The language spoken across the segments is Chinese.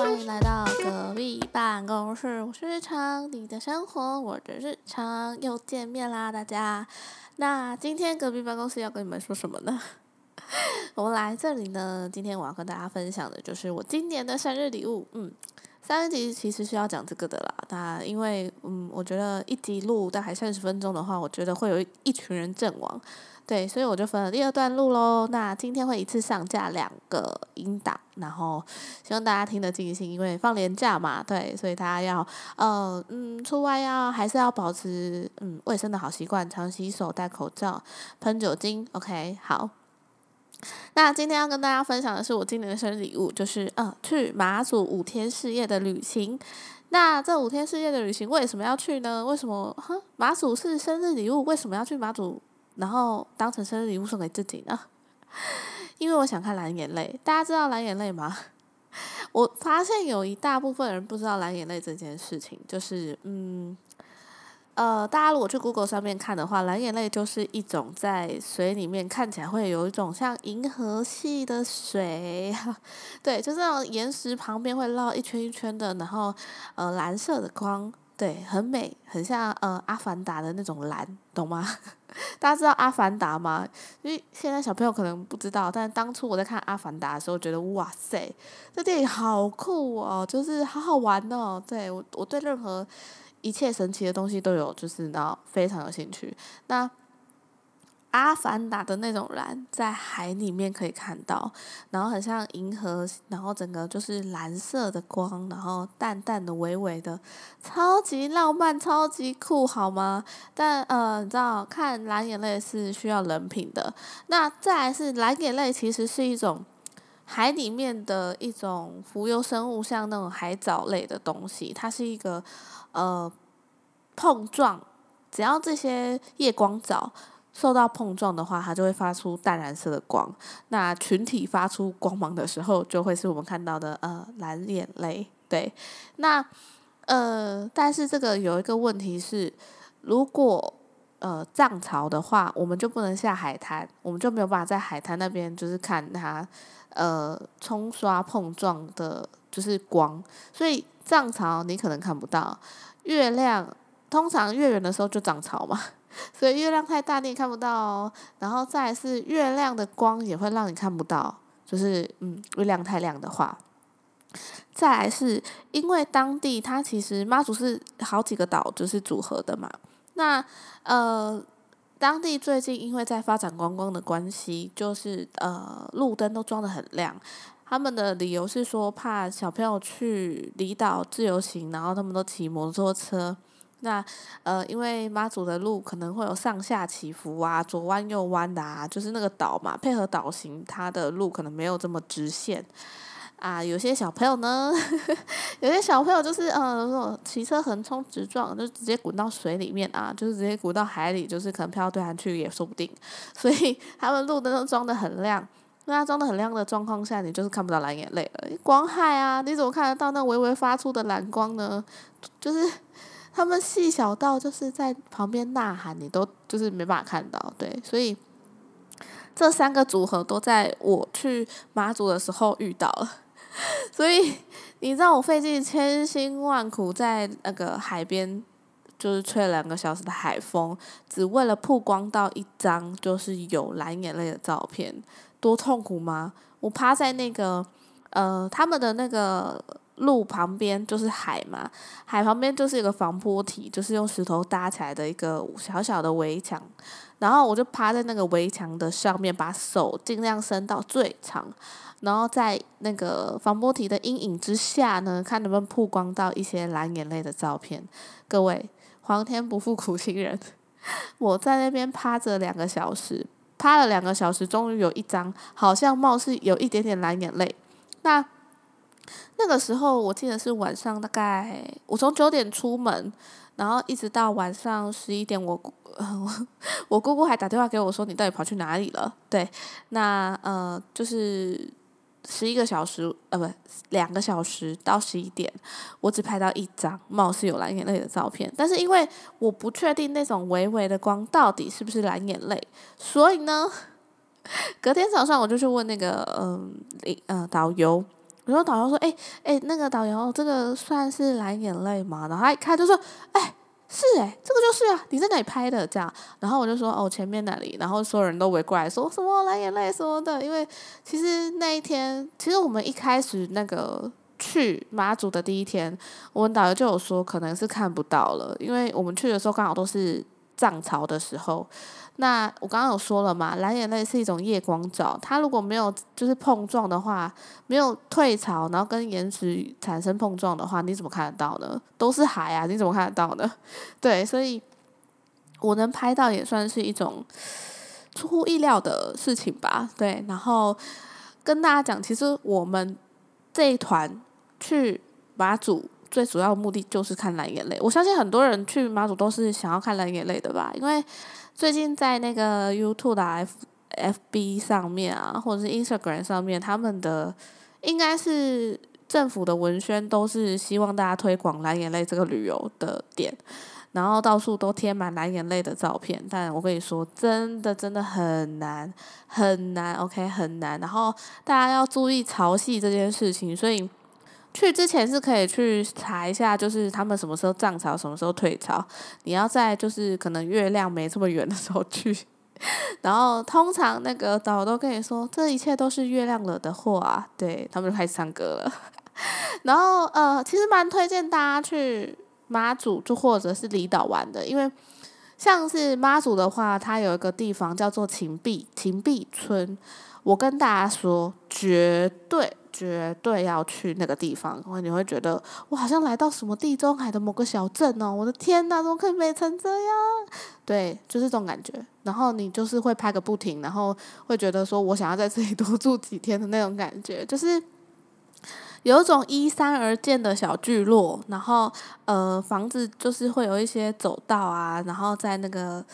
欢迎来到隔壁办公室，我是日常，你的生活我的日常，又见面啦，大家。那今天隔壁办公室要跟你们说什么呢？我们来这里呢，今天我要跟大家分享的就是我今年的生日礼物。嗯，三集其实是要讲这个的啦，那因为嗯，我觉得一集录大概三十分钟的话，我觉得会有一群人阵亡。对，所以我就分了第二段录喽。那今天会一次上架两个音档，然后希望大家听得尽兴，因为放年假嘛，对，所以大家要呃嗯出外要还是要保持嗯卫生的好习惯，常洗手、戴口罩、喷酒精。OK，好。那今天要跟大家分享的是我今年的生日礼物，就是呃去马祖五天四夜的旅行。那这五天四夜的旅行为什么要去呢？为什么哼马祖是生日礼物？为什么要去马祖？然后当成生日礼物送给自己呢，因为我想看蓝眼泪。大家知道蓝眼泪吗？我发现有一大部分人不知道蓝眼泪这件事情，就是嗯，呃，大家如果去 Google 上面看的话，蓝眼泪就是一种在水里面看起来会有一种像银河系的水，对，就是那种岩石旁边会绕一圈一圈的，然后呃蓝色的光。对，很美，很像呃阿凡达的那种蓝，懂吗？大家知道阿凡达吗？因为现在小朋友可能不知道，但当初我在看阿凡达的时候，觉得哇塞，这电影好酷哦，就是好好玩哦。对我，我对任何一切神奇的东西都有，就是呢非常有兴趣。那。阿凡达的那种蓝，在海里面可以看到，然后很像银河，然后整个就是蓝色的光，然后淡淡的、微微的，超级浪漫、超级酷，好吗？但呃，你知道，看蓝眼泪是需要人品的。那再来是蓝眼泪，其实是一种海里面的一种浮游生物，像那种海藻类的东西，它是一个呃碰撞，只要这些夜光藻。受到碰撞的话，它就会发出淡蓝色的光。那群体发出光芒的时候，就会是我们看到的呃蓝眼泪。对，那呃，但是这个有一个问题是，如果呃涨潮的话，我们就不能下海滩，我们就没有办法在海滩那边就是看它呃冲刷碰撞的，就是光。所以涨潮你可能看不到月亮，通常月圆的时候就涨潮嘛。所以月亮太大你也看不到哦，然后再是月亮的光也会让你看不到，就是嗯月亮太亮的话，再来是因为当地它其实妈祖是好几个岛就是组合的嘛，那呃当地最近因为在发展观光的关系，就是呃路灯都装的很亮，他们的理由是说怕小朋友去离岛自由行，然后他们都骑摩托车。那呃，因为妈祖的路可能会有上下起伏啊，左弯右弯的啊，就是那个岛嘛，配合岛型，它的路可能没有这么直线啊。有些小朋友呢，有些小朋友就是呃，骑车横冲直撞，就直接滚到水里面啊，就是直接滚到海里，就是可能飘到对岸去也说不定。所以他们路灯都装的很亮，那装的很亮的状况下，你就是看不到蓝眼泪了。光害啊，你怎么看得到那微微发出的蓝光呢？就是。他们细小到就是在旁边呐喊，你都就是没办法看到，对，所以这三个组合都在我去马祖的时候遇到了，所以你知道我费尽千辛万苦在那个海边，就是吹了两个小时的海风，只为了曝光到一张就是有蓝眼泪的照片，多痛苦吗？我趴在那个呃他们的那个。路旁边就是海嘛，海旁边就是一个防坡体，就是用石头搭起来的一个小小的围墙。然后我就趴在那个围墙的上面，把手尽量伸到最长，然后在那个防波体的阴影之下呢，看能不能曝光到一些蓝眼泪的照片。各位，皇天不负苦心人，我在那边趴着两个小时，趴了两个小时，终于有一张好像貌似有一点点蓝眼泪。那。那个时候我记得是晚上，大概我从九点出门，然后一直到晚上十一点，我 我姑姑还打电话给我说：“你到底跑去哪里了？”对，那呃就是十一个小时，呃不两个小时到十一点，我只拍到一张貌似有蓝眼泪的照片，但是因为我不确定那种微微的光到底是不是蓝眼泪，所以呢，隔天早上我就去问那个嗯领呃导游。然后导游说：“哎哎，那个导游，这个算是蓝眼泪吗？”然后他一看就说：“哎，是哎，这个就是啊，你在哪里拍的？”这样，然后我就说：“哦，前面那里。”然后所有人都围过来说什么蓝眼泪什么的，因为其实那一天，其实我们一开始那个去马祖的第一天，我们导游就有说可能是看不到了，因为我们去的时候刚好都是涨潮的时候。那我刚刚有说了嘛，蓝眼泪是一种夜光藻，它如果没有就是碰撞的话，没有退潮，然后跟岩石产生碰撞的话，你怎么看得到呢？都是海啊，你怎么看得到呢？对，所以我能拍到也算是一种出乎意料的事情吧。对，然后跟大家讲，其实我们这一团去马祖最主要的目的就是看蓝眼泪。我相信很多人去马祖都是想要看蓝眼泪的吧，因为。最近在那个 YouTube 的 F F B 上面啊，或者是 Instagram 上面，他们的应该是政府的文宣，都是希望大家推广蓝眼泪这个旅游的点，然后到处都贴满蓝眼泪的照片。但我跟你说，真的真的很难很难，OK 很难。然后大家要注意潮汐这件事情，所以。去之前是可以去查一下，就是他们什么时候涨潮，什么时候退潮。你要在就是可能月亮没这么圆的时候去，然后通常那个导游都跟你说，这一切都是月亮惹的祸啊。对他们就开始唱歌了。然后呃，其实蛮推荐大家去妈祖，就或者是离岛玩的，因为像是妈祖的话，它有一个地方叫做秦壁秦壁村。我跟大家说，绝对。绝对要去那个地方，因为你会觉得我好像来到什么地中海的某个小镇哦！我的天哪，怎么可以美成这样？对，就是这种感觉。然后你就是会拍个不停，然后会觉得说我想要在这里 多住几天的那种感觉，就是有一种依山而建的小聚落，然后呃，房子就是会有一些走道啊，然后在那个。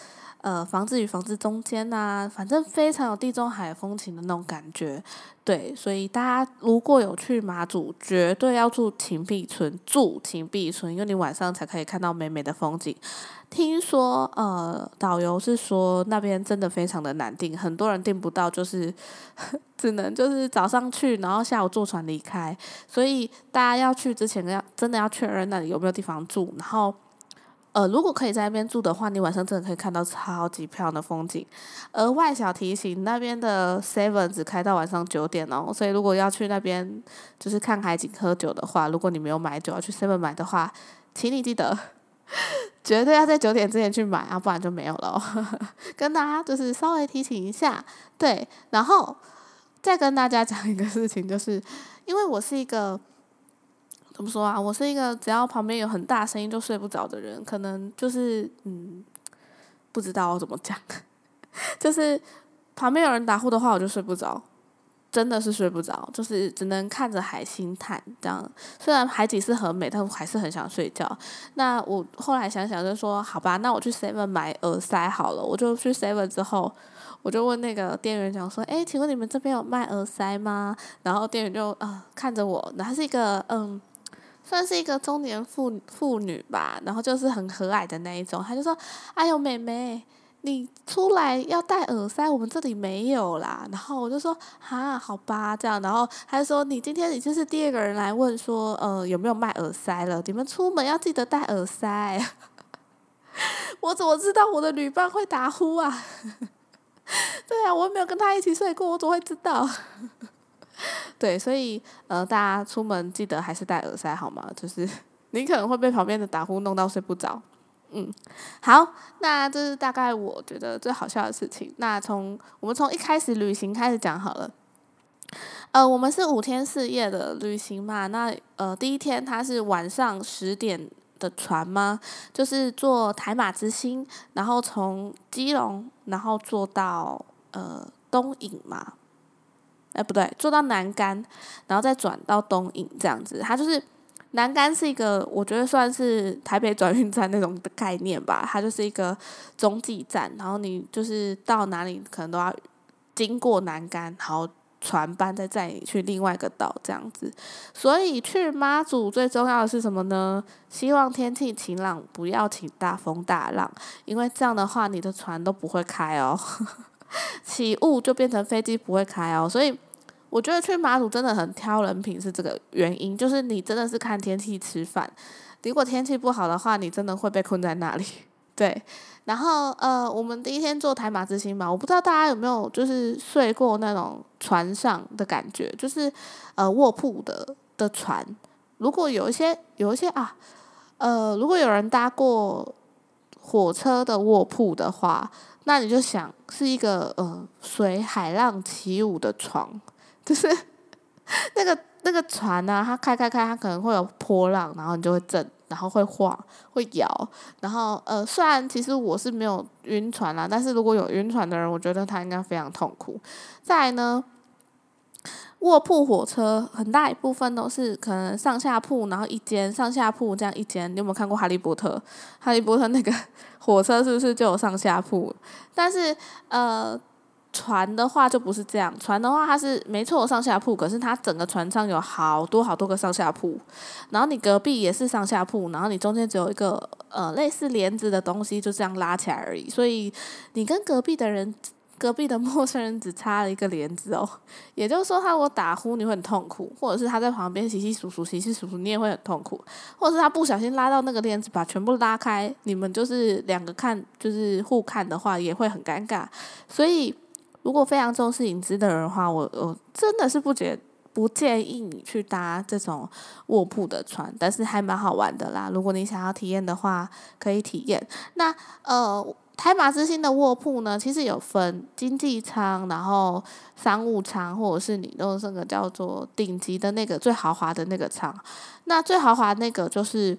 呃，房子与房子中间呐，反正非常有地中海风情的那种感觉，对，所以大家如果有去马祖，绝对要住秦壁村，住秦壁村，因为你晚上才可以看到美美的风景。听说呃，导游是说那边真的非常的难订，很多人订不到，就是 只能就是早上去，然后下午坐船离开，所以大家要去之前要真的要确认那里有没有地方住，然后。呃，如果可以在那边住的话，你晚上真的可以看到超级漂亮的风景。额外小提醒，那边的 Seven 只开到晚上九点哦，所以如果要去那边就是看海景、喝酒的话，如果你没有买酒要去 Seven 买的话，请你记得绝对要在九点之前去买啊，不然就没有了。跟大家就是稍微提醒一下，对，然后再跟大家讲一个事情，就是因为我是一个。怎么说啊？我是一个只要旁边有很大声音就睡不着的人，可能就是嗯，不知道怎么讲，就是旁边有人打呼的话，我就睡不着，真的是睡不着，就是只能看着海星叹这样。虽然海景是很美，但我还是很想睡觉。那我后来想想就说，好吧，那我去 Seven 买耳塞好了。我就去 Seven 之后，我就问那个店员讲说，哎，请问你们这边有卖耳塞吗？然后店员就啊看着我，他是一个嗯。算是一个中年妇妇女吧，然后就是很和蔼的那一种，他就说：“哎呦，妹妹，你出来要戴耳塞，我们这里没有啦。”然后我就说：“哈，好吧，这样。”然后他就说：“你今天已经是第二个人来问说，呃，有没有卖耳塞了？你们出门要记得戴耳塞。”我怎么知道我的旅伴会打呼啊？对啊，我没有跟他一起睡过，我怎么会知道？对，所以呃，大家出门记得还是戴耳塞好吗？就是你可能会被旁边的打呼弄到睡不着。嗯，好，那这是大概我觉得最好笑的事情。那从我们从一开始旅行开始讲好了。呃，我们是五天四夜的旅行嘛。那呃，第一天它是晚上十点的船吗？就是坐台马之星，然后从基隆，然后坐到呃东引嘛。哎，不对，坐到南竿，然后再转到东引这样子。它就是南竿是一个，我觉得算是台北转运站那种的概念吧。它就是一个中继站，然后你就是到哪里可能都要经过南竿，然后船班再载你去另外一个岛这样子。所以去妈祖最重要的是什么呢？希望天气晴朗，不要请大风大浪，因为这样的话你的船都不会开哦。起雾就变成飞机不会开哦，所以我觉得去马祖真的很挑人品，是这个原因，就是你真的是看天气吃饭。如果天气不好的话，你真的会被困在那里。对，然后呃，我们第一天坐台马之星吧，我不知道大家有没有就是睡过那种船上的感觉，就是呃卧铺的的船。如果有一些有一些啊，呃，如果有人搭过火车的卧铺的话，那你就想是一个呃随海浪起舞的床，就是 那个那个船呢，它开开开，它可能会有波浪，然后你就会震。然后会晃，会摇，然后呃，虽然其实我是没有晕船啦，但是如果有晕船的人，我觉得他应该非常痛苦。再来呢，卧铺火车很大一部分都是可能上下铺，然后一间上下铺这样一间。你有没有看过《哈利波特》？《哈利波特》那个火车是不是就有上下铺？但是呃。船的话就不是这样，船的话它是没错上下铺，可是它整个船上有好多好多个上下铺，然后你隔壁也是上下铺，然后你中间只有一个呃类似帘子的东西，就这样拉起来而已，所以你跟隔壁的人、隔壁的陌生人只插了一个帘子哦，也就是说他如果打呼你会很痛苦，或者是他在旁边洗洗数数、洗洗数数，你也会很痛苦，或者是他不小心拉到那个帘子把全部拉开，你们就是两个看就是互看的话也会很尴尬，所以。如果非常重视隐私的人的话，我我真的是不觉不建议你去搭这种卧铺的船，但是还蛮好玩的啦。如果你想要体验的话，可以体验。那呃，台马之星的卧铺呢，其实有分经济舱，然后商务舱，或者是你用这个叫做顶级的那个最豪华的那个舱。那最豪华那个就是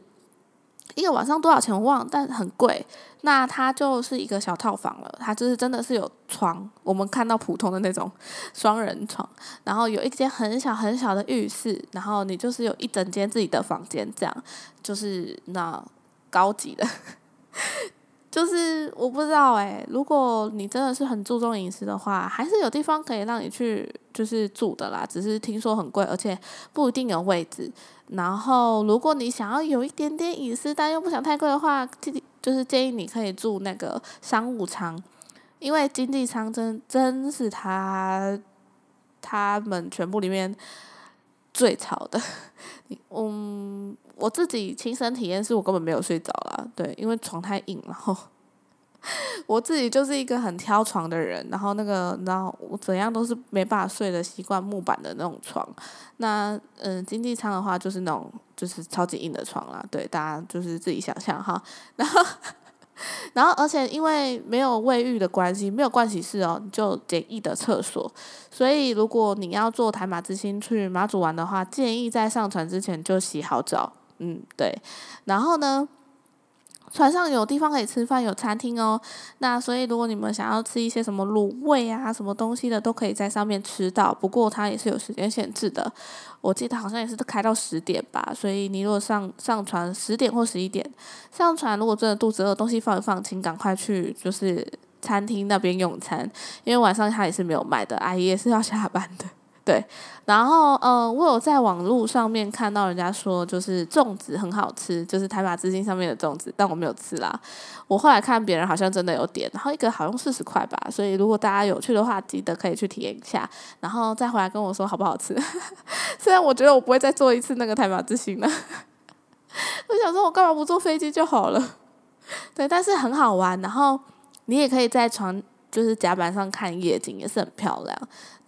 一个晚上多少钱我忘，了，但很贵。那它就是一个小套房了，它就是真的是有床，我们看到普通的那种双人床，然后有一间很小很小的浴室，然后你就是有一整间自己的房间，这样就是那高级的，就是我不知道哎，如果你真的是很注重隐私的话，还是有地方可以让你去就是住的啦，只是听说很贵，而且不一定有位置。然后如果你想要有一点点隐私，但又不想太贵的话，就是建议你可以住那个商务舱，因为经济舱真真是他他们全部里面最吵的。嗯，我自己亲身体验是我根本没有睡着啦，对，因为床太硬，然 后我自己就是一个很挑床的人，然后那个然后我怎样都是没办法睡的习惯木板的那种床。那嗯，经济舱的话就是那种。就是超级硬的床啦，对，大家就是自己想象哈。然后，然后，而且因为没有卫浴的关系，没有盥洗室哦，就简易的厕所。所以，如果你要坐台马之星去马祖玩的话，建议在上船之前就洗好澡。嗯，对。然后呢？船上有地方可以吃饭，有餐厅哦。那所以如果你们想要吃一些什么卤味啊、什么东西的，都可以在上面吃到。不过它也是有时间限制的，我记得好像也是开到十点吧。所以你如果上上船十点或十一点上船，如果真的肚子饿，东西放一放，请赶快去就是餐厅那边用餐，因为晚上它也是没有卖的，阿姨也是要下班的。对，然后呃，我有在网络上面看到人家说，就是粽子很好吃，就是台马之星上面的粽子，但我没有吃啦。我后来看别人好像真的有点，然后一个好像四十块吧，所以如果大家有去的话，记得可以去体验一下，然后再回来跟我说好不好吃。虽然我觉得我不会再做一次那个台马之星了，我想说我干嘛不坐飞机就好了？对，但是很好玩，然后你也可以在床就是甲板上看夜景，也是很漂亮。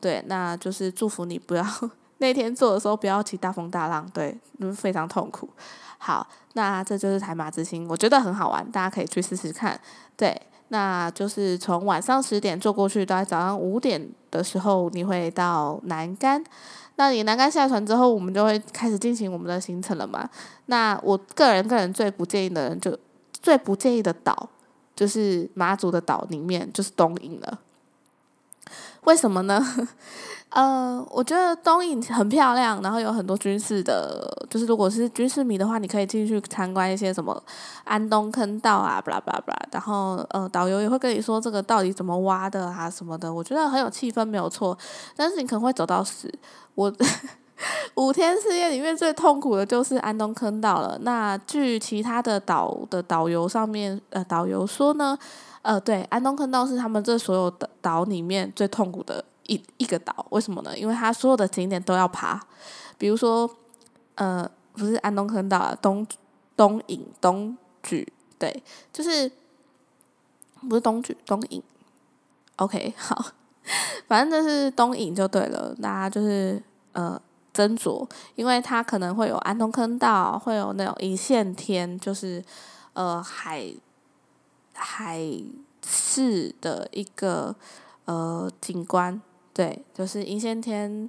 对，那就是祝福你不要 那天做的时候不要起大风大浪，对，非常痛苦。好，那这就是台马之星，我觉得很好玩，大家可以去试试看。对，那就是从晚上十点坐过去，到早上五点的时候你会到南竿。那你南竿下船之后，我们就会开始进行我们的行程了嘛？那我个人个人最不建议的人，就最不建议的岛，就是马祖的岛里面就是东引了。为什么呢？呃，我觉得东影很漂亮，然后有很多军事的，就是如果是军事迷的话，你可以进去参观一些什么安东坑道啊，巴拉巴拉巴拉。然后呃，导游也会跟你说这个到底怎么挖的啊什么的，我觉得很有气氛，没有错。但是你可能会走到死。我 五天四夜里面最痛苦的就是安东坑道了。那据其他的导的导游上面呃导游说呢。呃，对，安东坑道是他们这所有的岛里面最痛苦的一一个岛，为什么呢？因为它所有的景点都要爬，比如说，呃，不是安东坑道，啊东东引东举，对，就是不是东举东引，OK，好，反正就是东引就对了，大家就是呃斟酌，因为它可能会有安东坑道，会有那种一线天，就是呃海海市的一个。呃，景观对，就是银线天、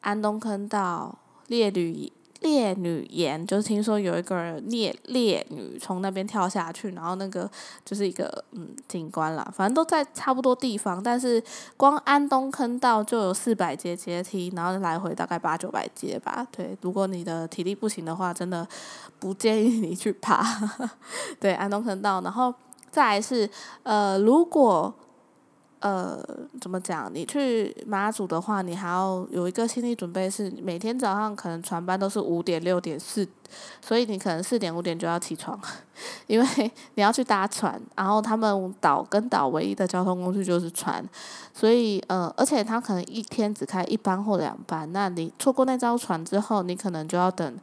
安东坑道、烈女烈女岩，就是听说有一个烈烈女从那边跳下去，然后那个就是一个嗯景观啦，反正都在差不多地方，但是光安东坑道就有四百阶阶梯，然后来回大概八九百阶吧。对，如果你的体力不行的话，真的不建议你去爬。对，安东坑道，然后再来是呃，如果呃，怎么讲？你去马祖的话，你还要有一个心理准备，是每天早上可能船班都是五点、六点、四，所以你可能四点、五点就要起床，因为你要去搭船。然后他们岛跟岛唯一的交通工具就是船，所以呃，而且他可能一天只开一班或两班，那你错过那艘船之后，你可能就要等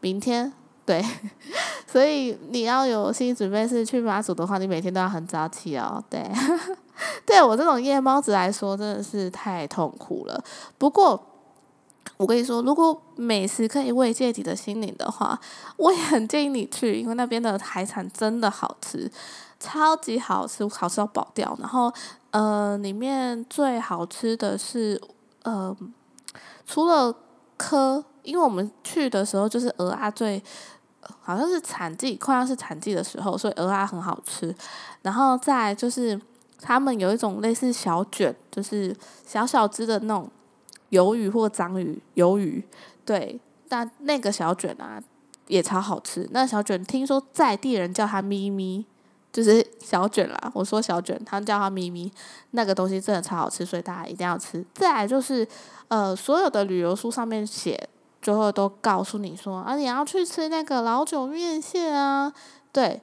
明天。对，所以你要有心理准备，是去马祖的话，你每天都要很早起哦。对。对我这种夜猫子来说，真的是太痛苦了。不过，我跟你说，如果美食可以慰藉你的心灵的话，我也很建议你去，因为那边的海产真的好吃，超级好吃，好吃到爆掉。然后，呃，里面最好吃的是，呃，除了科，因为我们去的时候就是鹅啊最，好像是产季，快要是产季的时候，所以鹅啊很好吃。然后再就是。他们有一种类似小卷，就是小小只的那种鱿鱼或章鱼，鱿鱼对，但那个小卷啊也超好吃。那小卷听说在地人叫它咪咪，就是小卷啦。我说小卷，他们叫它咪咪。那个东西真的超好吃，所以大家一定要吃。再来就是，呃，所有的旅游书上面写，最后都告诉你说，啊，你要去吃那个老酒面线啊，对。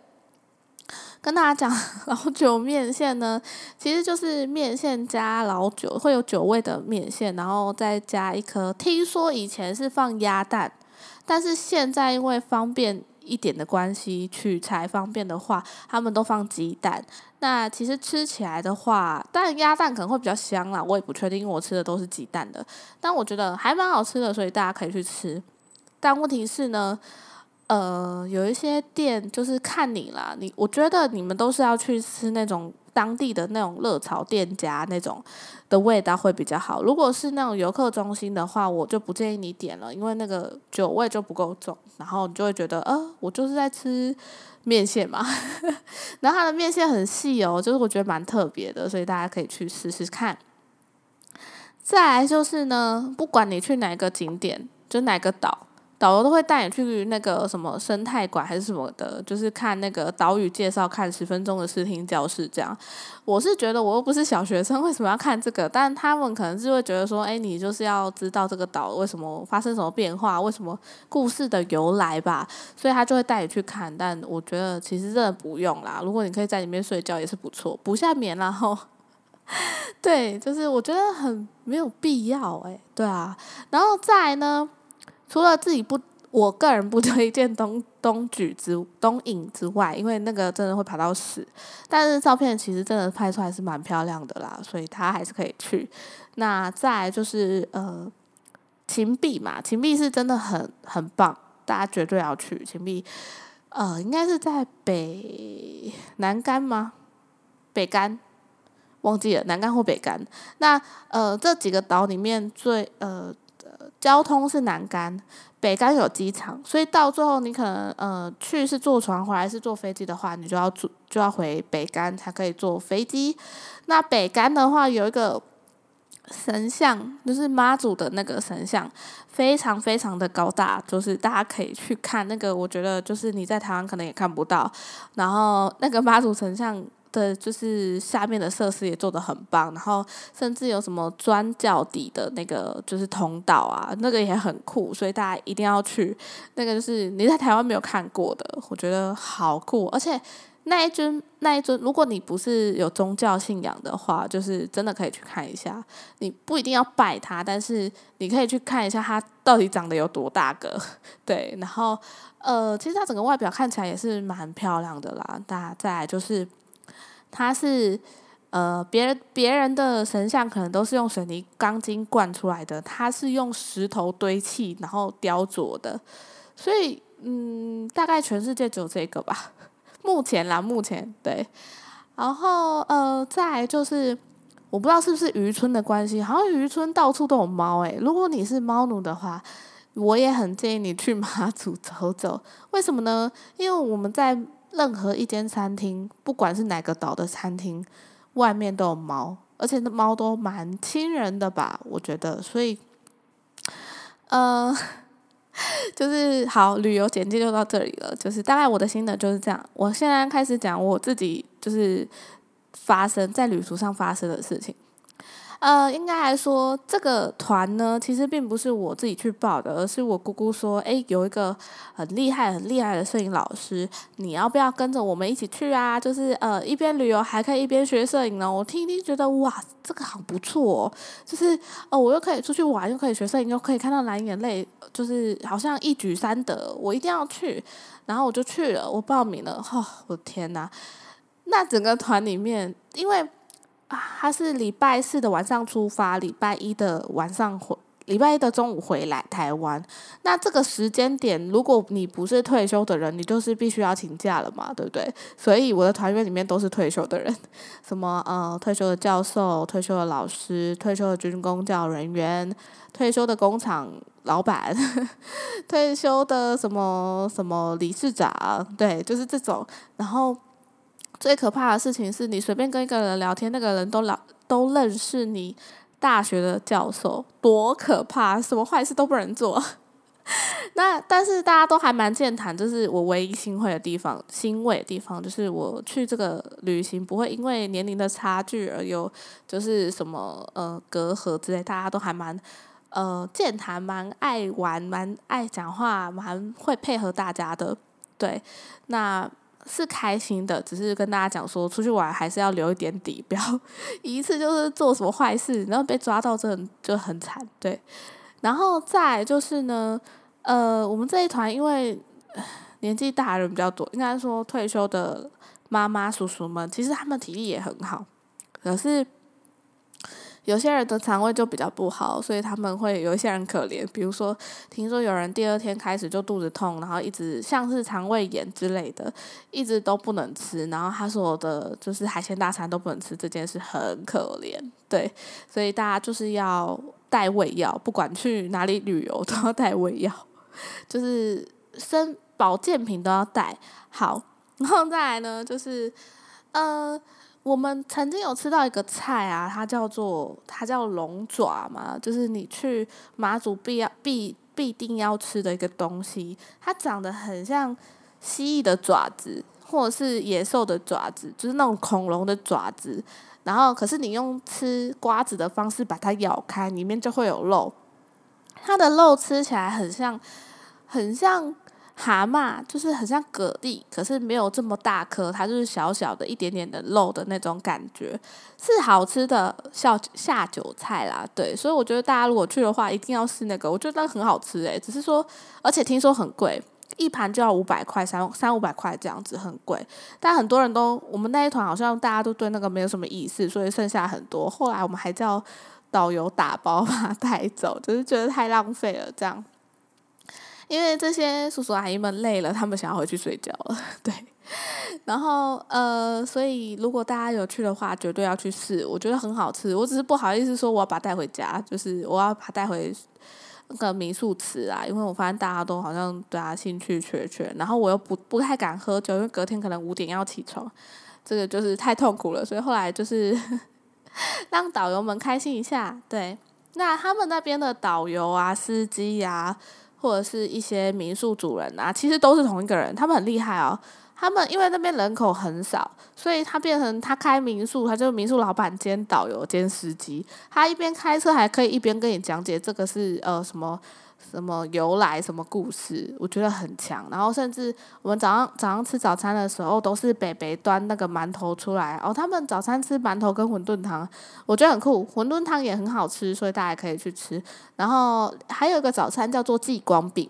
跟大家讲，老酒面线呢，其实就是面线加老酒，会有酒味的面线，然后再加一颗。听说以前是放鸭蛋，但是现在因为方便一点的关系，取材方便的话，他们都放鸡蛋。那其实吃起来的话，但鸭蛋可能会比较香啦，我也不确定，因为我吃的都是鸡蛋的。但我觉得还蛮好吃的，所以大家可以去吃。但问题是呢。呃，有一些店就是看你啦，你我觉得你们都是要去吃那种当地的那种热炒店家那种的味道会比较好。如果是那种游客中心的话，我就不建议你点了，因为那个酒味就不够重，然后你就会觉得，呃，我就是在吃面线嘛。然后它的面线很细哦，就是我觉得蛮特别的，所以大家可以去试试看。再来就是呢，不管你去哪个景点，就哪个岛。导游都会带你去那个什么生态馆还是什么的，就是看那个岛屿介绍，看十分钟的视听教室这样。我是觉得我又不是小学生，为什么要看这个？但他们可能是会觉得说，哎，你就是要知道这个岛为什么发生什么变化，为什么故事的由来吧，所以他就会带你去看。但我觉得其实真的不用啦，如果你可以在里面睡觉也是不错，补下眠然后，对，就是我觉得很没有必要哎，对啊，然后再呢。除了自己不，我个人不推荐东东举之东影之外，因为那个真的会爬到死。但是照片其实真的拍出来是蛮漂亮的啦，所以他还是可以去。那再就是呃，秦壁嘛，秦壁是真的很很棒，大家绝对要去秦壁。呃，应该是在北南干吗？北干忘记了，南干或北干。那呃，这几个岛里面最呃。交通是南干，北干有机场，所以到最后你可能呃去是坐船，回来是坐飞机的话，你就要坐就要回北干才可以坐飞机。那北干的话有一个神像，就是妈祖的那个神像，非常非常的高大，就是大家可以去看那个，我觉得就是你在台湾可能也看不到。然后那个妈祖神像。的就是下面的设施也做的很棒，然后甚至有什么砖脚底的那个就是通道啊，那个也很酷，所以大家一定要去。那个就是你在台湾没有看过的，我觉得好酷，而且那一尊那一尊，如果你不是有宗教信仰的话，就是真的可以去看一下。你不一定要拜他，但是你可以去看一下他到底长得有多大个。对，然后呃，其实他整个外表看起来也是蛮漂亮的啦。大再来就是，它是呃，别人别人的神像可能都是用水泥钢筋灌出来的，它是用石头堆砌然后雕琢的，所以嗯，大概全世界只有这个吧。目前啦，目前对，然后呃，再就是我不知道是不是渔村的关系，好像渔村到处都有猫诶。如果你是猫奴的话，我也很建议你去马祖走走。为什么呢？因为我们在任何一间餐厅，不管是哪个岛的餐厅，外面都有猫，而且那猫都蛮亲人的吧？我觉得，所以，呃。就是好，旅游简介就到这里了。就是大概我的心得就是这样。我现在开始讲我自己就是发生在旅途上发生的事情。呃，应该来说，这个团呢，其实并不是我自己去报的，而是我姑姑说，诶，有一个很厉害、很厉害的摄影老师，你要不要跟着我们一起去啊？就是呃，一边旅游还可以一边学摄影呢。我听一听，觉得哇，这个好不错哦。就是哦，我又可以出去玩，又可以学摄影，又可以看到蓝眼泪，就是好像一举三得，我一定要去。然后我就去了，我报名了。哦，我天呐，那整个团里面，因为。啊，他是礼拜四的晚上出发，礼拜一的晚上回，礼拜一的中午回来台湾。那这个时间点，如果你不是退休的人，你就是必须要请假了嘛，对不对？所以我的团员里面都是退休的人，什么呃退休的教授、退休的老师、退休的军工教人员、退休的工厂老板、退休的什么什么理事长，对，就是这种，然后。最可怕的事情是你随便跟一个人聊天，那个人都老都认识你大学的教授，多可怕！什么坏事都不能做。那但是大家都还蛮健谈，这是我唯一欣慰的地方，欣慰的地方就是我去这个旅行不会因为年龄的差距而有就是什么呃隔阂之类，大家都还蛮呃健谈，蛮爱玩，蛮爱讲话，蛮会配合大家的。对，那。是开心的，只是跟大家讲说，出去玩还是要留一点底，不要 一次就是做什么坏事，然后被抓到，这就很惨。对，然后再就是呢，呃，我们这一团因为年纪大人比较多，应该说退休的妈妈叔叔们，其实他们体力也很好，可是。有些人的肠胃就比较不好，所以他们会有一些人可怜。比如说，听说有人第二天开始就肚子痛，然后一直像是肠胃炎之类的，一直都不能吃。然后他说的就是海鲜大餐都不能吃，这件事很可怜。对，所以大家就是要带胃药，不管去哪里旅游都要带胃药，就是生保健品都要带好。然后再来呢，就是呃。我们曾经有吃到一个菜啊，它叫做它叫龙爪嘛，就是你去马祖必要必必定要吃的一个东西。它长得很像蜥蜴的爪子，或者是野兽的爪子，就是那种恐龙的爪子。然后，可是你用吃瓜子的方式把它咬开，里面就会有肉。它的肉吃起来很像，很像。蛤蟆就是很像蛤蜊，可是没有这么大颗，它就是小小的一点点的肉的那种感觉，是好吃的下下酒菜啦。对，所以我觉得大家如果去的话，一定要试那个，我觉得那个很好吃诶。只是说，而且听说很贵，一盘就要五百块，三三五百块这样子，很贵。但很多人都，我们那一团好像大家都对那个没有什么意思，所以剩下很多。后来我们还叫导游打包 把它带走，就是觉得太浪费了这样。因为这些叔叔阿姨们累了，他们想要回去睡觉了，对。然后呃，所以如果大家有去的话，绝对要去试，我觉得很好吃。我只是不好意思说我要把它带回家，就是我要把它带回那个民宿吃啊，因为我发现大家都好像对它兴趣缺缺，然后我又不不太敢喝酒，因为隔天可能五点要起床，这个就是太痛苦了。所以后来就是 让导游们开心一下，对。那他们那边的导游啊、司机呀。或者是一些民宿主人啊，其实都是同一个人，他们很厉害哦。他们因为那边人口很少，所以他变成他开民宿，他就民宿老板兼导游兼司机。他一边开车还可以一边跟你讲解这个是呃什么什么由来、什么故事，我觉得很强。然后甚至我们早上早上吃早餐的时候，都是北北端那个馒头出来。哦，他们早餐吃馒头跟馄饨汤，我觉得很酷。馄饨汤也很好吃，所以大家可以去吃。然后还有一个早餐叫做继光饼，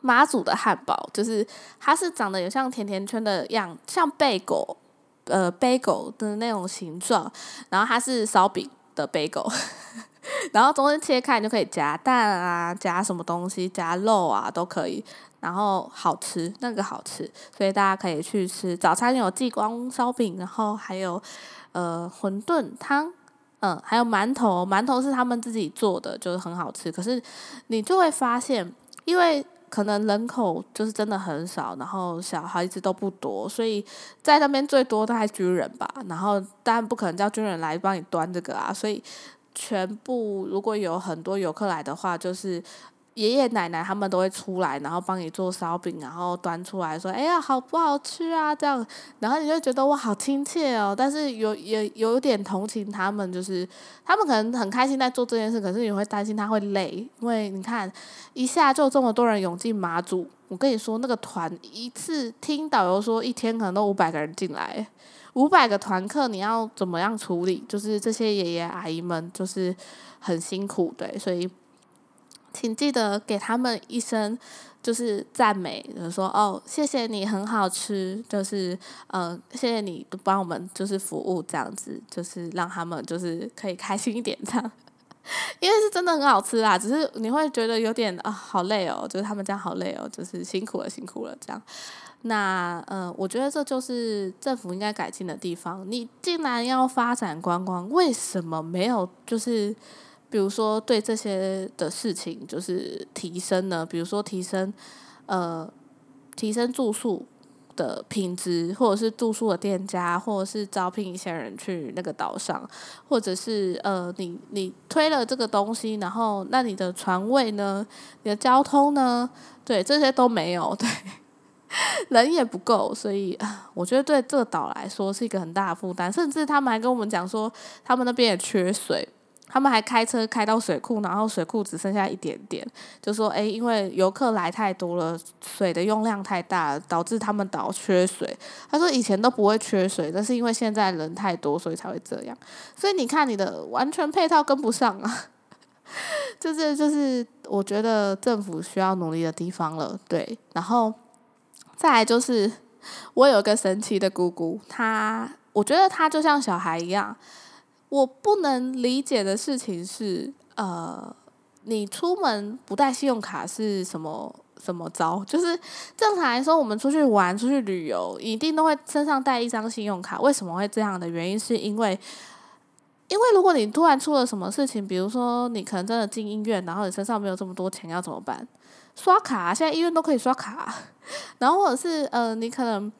妈祖的汉堡，就是它是长得有像甜甜圈的样，像贝狗，呃，贝狗的那种形状。然后它是烧饼的贝狗。然后中间切开，你就可以夹蛋啊，夹什么东西，夹肉啊都可以。然后好吃，那个好吃，所以大家可以去吃。早餐有激光烧饼，然后还有呃馄饨汤，嗯，还有馒头，馒头是他们自己做的，就是很好吃。可是你就会发现，因为可能人口就是真的很少，然后小孩子都不多，所以在那边最多的还军人吧。然后当然不可能叫军人来帮你端这个啊，所以。全部如果有很多游客来的话，就是爷爷奶奶他们都会出来，然后帮你做烧饼，然后端出来说：“哎呀，好不好吃啊？”这样，然后你就觉得哇，好亲切哦。但是有也有点同情他们，就是他们可能很开心在做这件事，可是你会担心他会累，因为你看一下就这么多人涌进马祖，我跟你说那个团一次听导游说一天可能都五百个人进来。五百个团客，你要怎么样处理？就是这些爷爷阿姨们，就是很辛苦，对，所以请记得给他们一声就是赞美，就是说哦，谢谢你，很好吃，就是呃，谢谢你帮我们就是服务这样子，就是让他们就是可以开心一点这样，因为是真的很好吃啦，只是你会觉得有点啊，好累哦，就是他们这样好累哦，就是辛苦了，辛苦了这样。那呃，我觉得这就是政府应该改进的地方。你既然要发展观光，为什么没有就是比如说对这些的事情就是提升呢？比如说提升呃提升住宿的品质，或者是住宿的店家，或者是招聘一些人去那个岛上，或者是呃你你推了这个东西，然后那你的船位呢？你的交通呢？对，这些都没有对。人也不够，所以我觉得对这个岛来说是一个很大的负担。甚至他们还跟我们讲说，他们那边也缺水，他们还开车开到水库，然后水库只剩下一点点，就说诶，因为游客来太多了，水的用量太大，导致他们岛缺水。他说以前都不会缺水，但是因为现在人太多，所以才会这样。所以你看，你的完全配套跟不上啊，就是就是我觉得政府需要努力的地方了。对，然后。再来就是，我有个神奇的姑姑，她我觉得她就像小孩一样。我不能理解的事情是，呃，你出门不带信用卡是什么什么招？就是正常来说，我们出去玩、出去旅游，一定都会身上带一张信用卡。为什么会这样的原因？是因为，因为如果你突然出了什么事情，比如说你可能真的进医院，然后你身上没有这么多钱，要怎么办？刷卡，现在医院都可以刷卡。然后或者是呃，你可能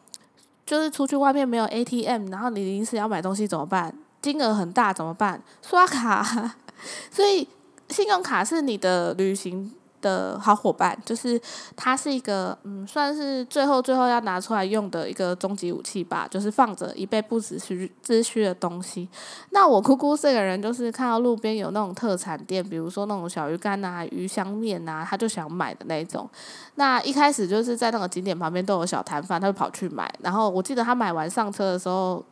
就是出去外面没有 ATM，然后你临时要买东西怎么办？金额很大怎么办？刷卡。所以信用卡是你的旅行。的好伙伴，就是它是一个嗯，算是最后最后要拿出来用的一个终极武器吧，就是放着以备不时需之需的东西。那我姑姑这个人，就是看到路边有那种特产店，比如说那种小鱼干啊、鱼香面啊，他就想买的那种。那一开始就是在那个景点旁边都有小摊贩，他就跑去买。然后我记得他买完上车的时候。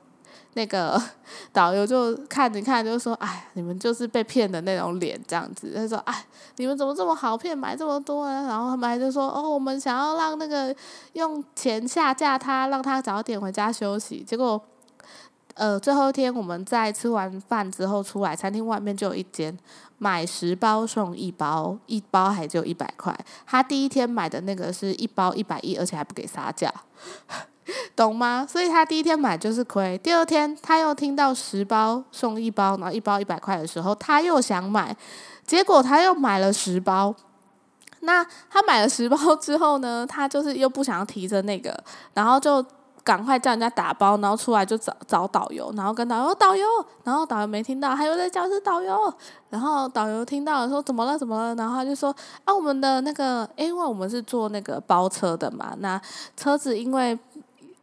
那个 导游就看着看，就说：“哎，你们就是被骗的那种脸，这样子。”他说：“哎，你们怎么这么好骗，买这么多啊？”然后他们还就说：“哦，我们想要让那个用钱下架他，让他早点回家休息。”结果，呃，最后一天我们在吃完饭之后出来，餐厅外面就有一间买十包送一包，一包还就一百块。他第一天买的那个是一包一百一，而且还不给杀价。懂吗？所以他第一天买就是亏，第二天他又听到十包送一包，然后一包一百块的时候，他又想买，结果他又买了十包。那他买了十包之后呢，他就是又不想要提着那个，然后就赶快叫人家打包，然后出来就找找导游，然后跟导游导游，然后导游没听到，他又在叫是导游，然后导游听到了说怎么了怎么了，然后他就说啊我们的那个，因为我们是坐那个包车的嘛，那车子因为。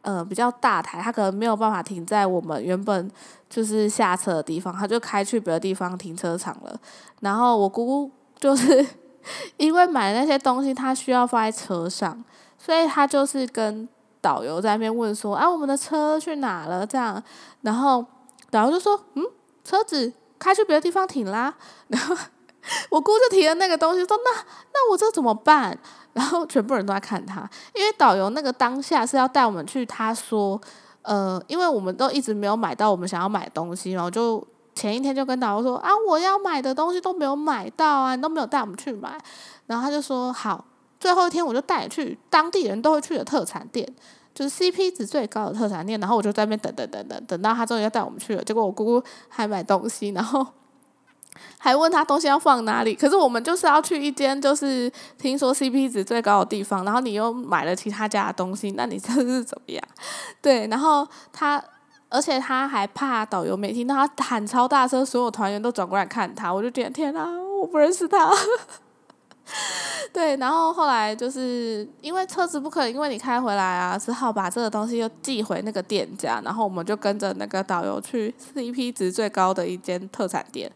呃，比较大台，他可能没有办法停在我们原本就是下车的地方，他就开去别的地方停车场了。然后我姑姑就是 因为买那些东西他需要放在车上，所以他就是跟导游在那边问说：“啊，我们的车去哪了？”这样，然后导游就说：“嗯，车子开去别的地方停啦。”然后 我姑就提了那个东西说：“那那我这怎么办？”然后全部人都在看他，因为导游那个当下是要带我们去，他说：“呃，因为我们都一直没有买到我们想要买东西，然后就。”前一天就跟导游说啊，我要买的东西都没有买到啊，你都没有带我们去买。然后他就说好，最后一天我就带你去当地人都会去的特产店，就是 CP 值最高的特产店。然后我就在那边等等等等，等到他终于要带我们去了。结果我姑姑还买东西，然后还问他东西要放哪里。可是我们就是要去一间就是听说 CP 值最高的地方，然后你又买了其他家的东西，那你这是怎么样？对，然后他。而且他还怕导游没听到他喊超大声，所有团员都转过来看他，我就觉得天哪，我不认识他。对，然后后来就是因为车子不可能因为你开回来啊，只好把这个东西又寄回那个店家，然后我们就跟着那个导游去 CP 值最高的一间特产店。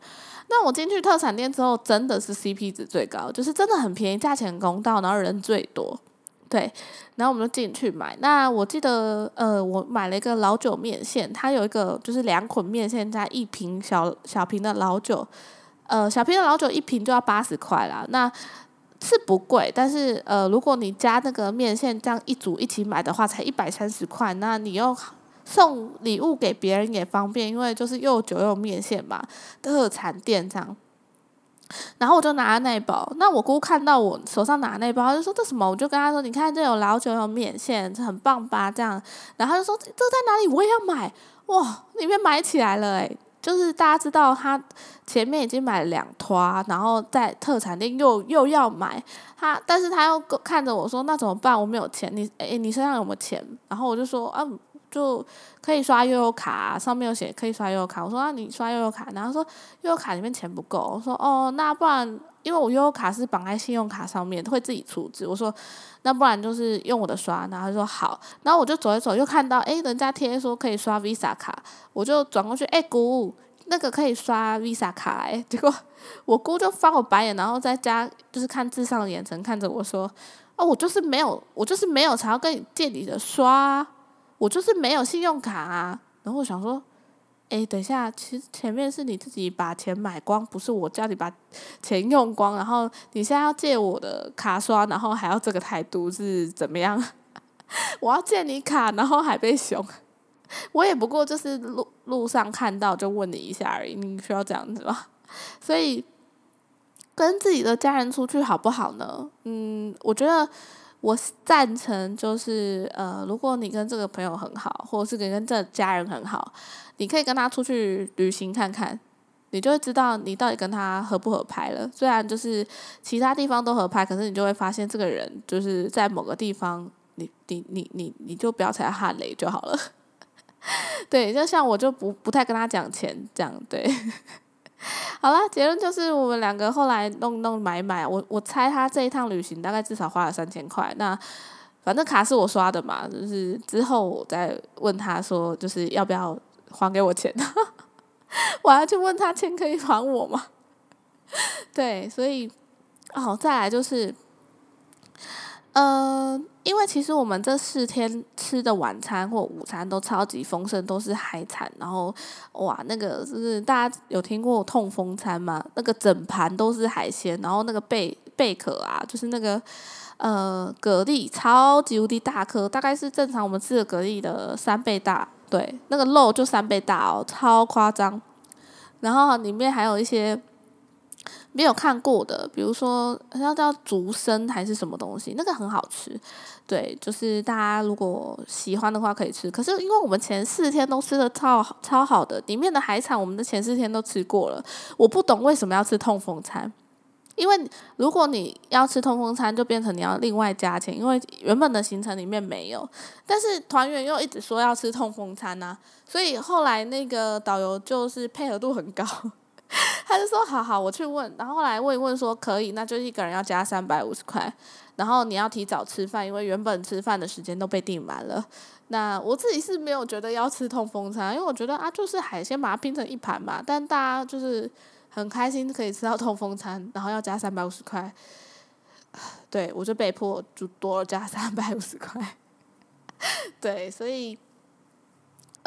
那我进去特产店之后，真的是 CP 值最高，就是真的很便宜，价钱公道，然后人最多。对，然后我们就进去买。那我记得，呃，我买了一个老酒面线，它有一个就是两捆面线加一瓶小小瓶的老酒，呃，小瓶的老酒一瓶就要八十块啦。那是不贵，但是呃，如果你加那个面线这样一组一起买的话，才一百三十块。那你又送礼物给别人也方便，因为就是又酒又面线嘛，特产店这样。然后我就拿了那一包，那我姑看到我手上拿那一包，就说这什么？我就跟他说：“你看这有老酒，有面线，这很棒吧？”这样，然后他就说：“这在哪里？我也要买！”哇，里面买起来了哎，就是大家知道他前面已经买了两坨，然后在特产店又又要买他，但是他又看着我说：“那怎么办？我没有钱，你诶，你身上有没有钱？”然后我就说：“啊。”就可以刷悠悠卡，上面有写可以刷悠悠卡。我说那你刷悠悠卡，然后说悠悠卡里面钱不够。我说哦，那不然因为我悠悠卡是绑在信用卡上面，会自己储值。我说那不然就是用我的刷。然后他说好，然后我就走一走，又看到诶，人家贴说可以刷 Visa 卡，我就转过去诶，姑那个可以刷 Visa 卡诶，结果我姑就翻我白眼，然后在家就是看智上的眼神看着我说哦，我就是没有，我就是没有才要跟你借你的刷。我就是没有信用卡啊，然后我想说，哎，等一下，其实前面是你自己把钱买光，不是我叫你把钱用光，然后你现在要借我的卡刷，然后还要这个态度是怎么样？我要借你卡，然后还被凶，我也不过就是路路上看到就问你一下而已，你需要这样子吗？所以跟自己的家人出去好不好呢？嗯，我觉得。我赞成，就是呃，如果你跟这个朋友很好，或者是你跟这家人很好，你可以跟他出去旅行看看，你就会知道你到底跟他合不合拍了。虽然就是其他地方都合拍，可是你就会发现这个人就是在某个地方，你你你你你就不要踩他雷就好了。对，就像我就不不太跟他讲钱这样，对。好了，结论就是我们两个后来弄弄买买，我我猜他这一趟旅行大概至少花了三千块。那反正卡是我刷的嘛，就是之后我再问他说，就是要不要还给我钱？我要去问他钱可以还我吗？对，所以哦，再来就是。呃，因为其实我们这四天吃的晚餐或午餐都超级丰盛，都是海产。然后，哇，那个就是大家有听过痛风餐吗？那个整盘都是海鲜，然后那个贝贝壳啊，就是那个呃蛤蜊，超级无敌大颗，大概是正常我们吃的蛤蜊的三倍大。对，那个肉就三倍大哦，超夸张。然后里面还有一些。没有看过的，比如说好像叫竹笙还是什么东西，那个很好吃。对，就是大家如果喜欢的话可以吃。可是因为我们前四天都吃的超超好的，里面的海产我们的前四天都吃过了，我不懂为什么要吃痛风餐。因为如果你要吃痛风餐，就变成你要另外加钱，因为原本的行程里面没有。但是团员又一直说要吃痛风餐呐，所以后来那个导游就是配合度很高。他就说：“好好，我去问。”然后来问一问，说可以，那就一个人要加三百五十块。然后你要提早吃饭，因为原本吃饭的时间都被订满了。那我自己是没有觉得要吃痛风餐，因为我觉得啊，就是海鲜把它拼成一盘嘛。但大家就是很开心可以吃到痛风餐，然后要加三百五十块，对我就被迫就多了加三百五十块，对，所以。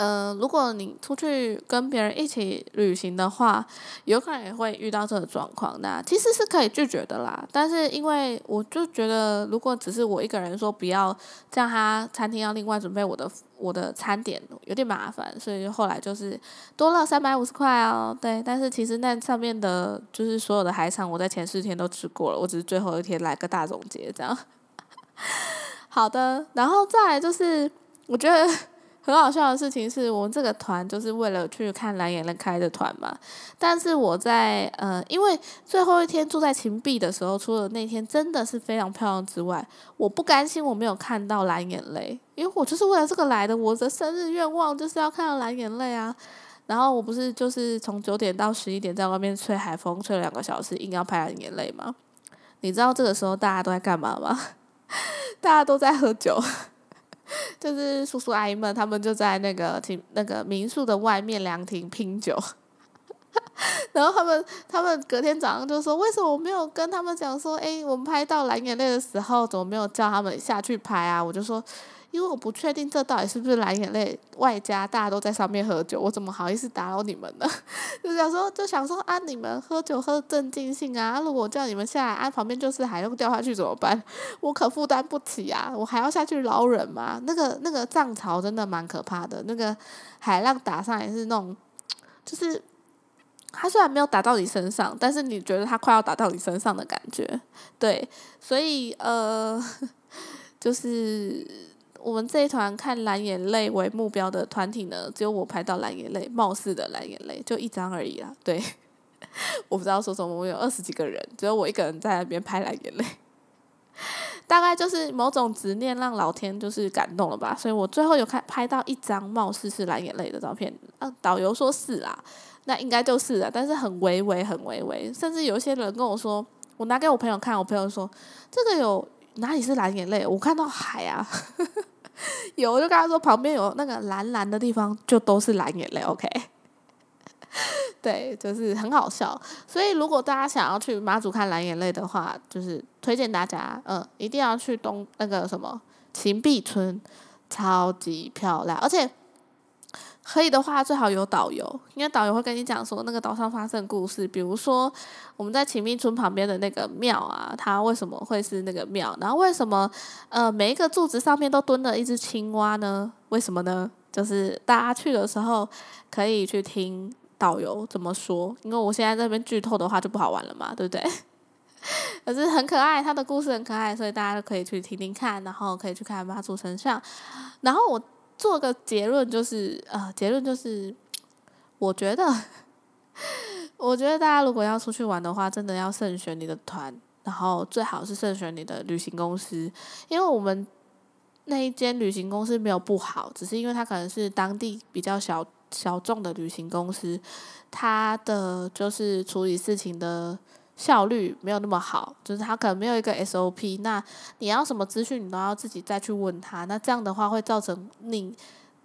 嗯，如果你出去跟别人一起旅行的话，有可能也会遇到这个状况。那其实是可以拒绝的啦，但是因为我就觉得，如果只是我一个人说不要，这样他餐厅要另外准备我的我的餐点，有点麻烦，所以后来就是多了三百五十块哦。对，但是其实那上面的就是所有的海产，我在前四天都吃过了，我只是最后一天来个大总结这样。好的，然后再来就是我觉得。很好笑的事情是我们这个团就是为了去看蓝眼泪开的团嘛，但是我在呃，因为最后一天住在秦壁的时候，除了那天真的是非常漂亮之外，我不甘心我没有看到蓝眼泪，因为我就是为了这个来的，我的生日愿望就是要看到蓝眼泪啊。然后我不是就是从九点到十一点在外面吹海风，吹了两个小时，硬要拍蓝眼泪吗？你知道这个时候大家都在干嘛吗？大家都在喝酒。就是叔叔阿姨们，他们就在那个亭、那个民宿的外面凉亭拼酒，然后他们他们隔天早上就说：“为什么我没有跟他们讲说，哎，我们拍到蓝眼泪的时候，怎么没有叫他们下去拍啊？”我就说。因为我不确定这到底是不是蓝眼泪，外加大家都在上面喝酒，我怎么好意思打扰你们呢？就想说，就想说啊，你们喝酒喝正尽兴啊，如果叫你们下来，啊，旁边就是海又掉下去怎么办？我可负担不起啊，我还要下去捞人嘛。那个那个涨潮真的蛮可怕的，那个海浪打上来是那种，就是它虽然没有打到你身上，但是你觉得它快要打到你身上的感觉，对，所以呃，就是。我们这一团看蓝眼泪为目标的团体呢，只有我拍到蓝眼泪，貌似的蓝眼泪，就一张而已啦。对，我不知道说什么，我有二十几个人，只有我一个人在那边拍蓝眼泪，大概就是某种执念让老天就是感动了吧。所以我最后有看拍到一张貌似是蓝眼泪的照片，啊，导游说是啦，那应该就是了，但是很微微，很微微，甚至有一些人跟我说，我拿给我朋友看，我朋友说这个有。哪里是蓝眼泪？我看到海啊，有我就跟他说旁边有那个蓝蓝的地方，就都是蓝眼泪。OK，对，就是很好笑。所以如果大家想要去马祖看蓝眼泪的话，就是推荐大家，嗯，一定要去东那个什么秦壁村，超级漂亮，而且。可以的话，最好有导游，因为导游会跟你讲说那个岛上发生的故事。比如说，我们在秦密村旁边的那个庙啊，它为什么会是那个庙？然后为什么呃每一个柱子上面都蹲了一只青蛙呢？为什么呢？就是大家去的时候可以去听导游怎么说，因为我现在这边剧透的话就不好玩了嘛，对不对？可是很可爱，他的故事很可爱，所以大家都可以去听听看，然后可以去看妈祖神像，然后我。做个结论就是，呃，结论就是，我觉得，我觉得大家如果要出去玩的话，真的要慎选你的团，然后最好是慎选你的旅行公司，因为我们那一间旅行公司没有不好，只是因为它可能是当地比较小小众的旅行公司，它的就是处理事情的。效率没有那么好，就是他可能没有一个 SOP，那你要什么资讯你都要自己再去问他，那这样的话会造成你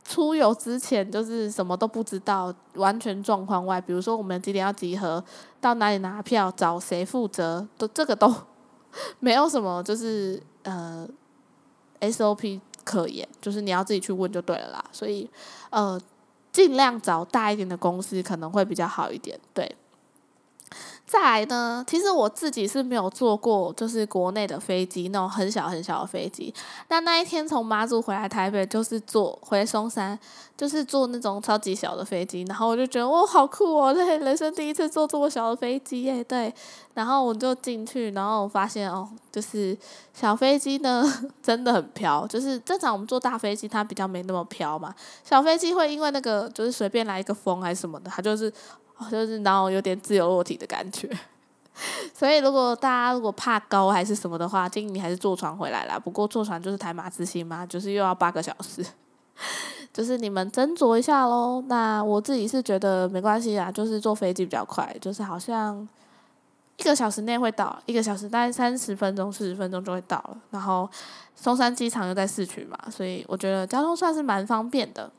出游之前就是什么都不知道，完全状况外。比如说我们几点要集合，到哪里拿票，找谁负责，都这个都没有什么，就是呃 SOP 可言，就是你要自己去问就对了啦。所以呃尽量找大一点的公司可能会比较好一点，对。再来呢，其实我自己是没有坐过，就是国内的飞机那种很小很小的飞机。那那一天从马祖回来台北，就是坐回松山，就是坐那种超级小的飞机。然后我就觉得哇，好酷哦！对，人生第一次坐这么小的飞机耶。对，然后我就进去，然后我发现哦，就是小飞机呢 真的很飘。就是正常我们坐大飞机，它比较没那么飘嘛。小飞机会因为那个就是随便来一个风还是什么的，它就是。就是然后有点自由落体的感觉，所以如果大家如果怕高还是什么的话，建议你还是坐船回来啦。不过坐船就是台马之星嘛，就是又要八个小时，就是你们斟酌一下喽。那我自己是觉得没关系啊，就是坐飞机比较快，就是好像一个小时内会到，一个小时大概三十分钟、四十分钟就会到了。然后松山机场又在市区嘛，所以我觉得交通算是蛮方便的，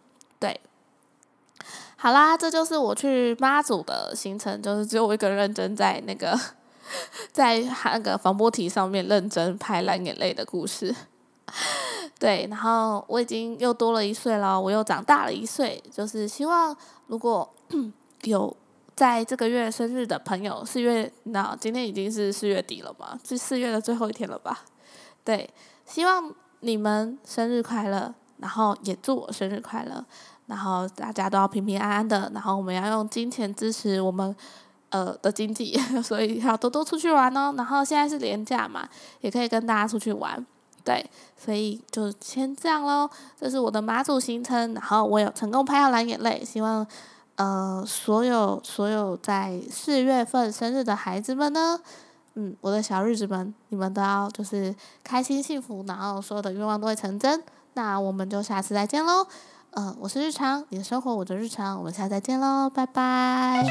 好啦，这就是我去妈祖的行程，就是只有我一个人认真在那个 在那个防波堤上面认真拍蓝眼泪的故事。对，然后我已经又多了一岁了，我又长大了一岁，就是希望如果 有在这个月生日的朋友，四月那今天已经是四月底了嘛，是四月的最后一天了吧？对，希望你们生日快乐，然后也祝我生日快乐，然后大家都要平平安安的，然后我们要用金钱支持我们呃的经济，所以要多多出去玩哦。然后现在是年假嘛，也可以跟大家出去玩。对，所以就先这样喽。这是我的马祖行程，然后我有成功拍到蓝眼泪。希望呃所有所有在四月份生日的孩子们呢，嗯，我的小日子们，你们都要就是开心幸福，然后所有的愿望都会成真。那我们就下次再见喽。嗯，我是日常，你的生活我的日常，我们下次再见喽，拜拜。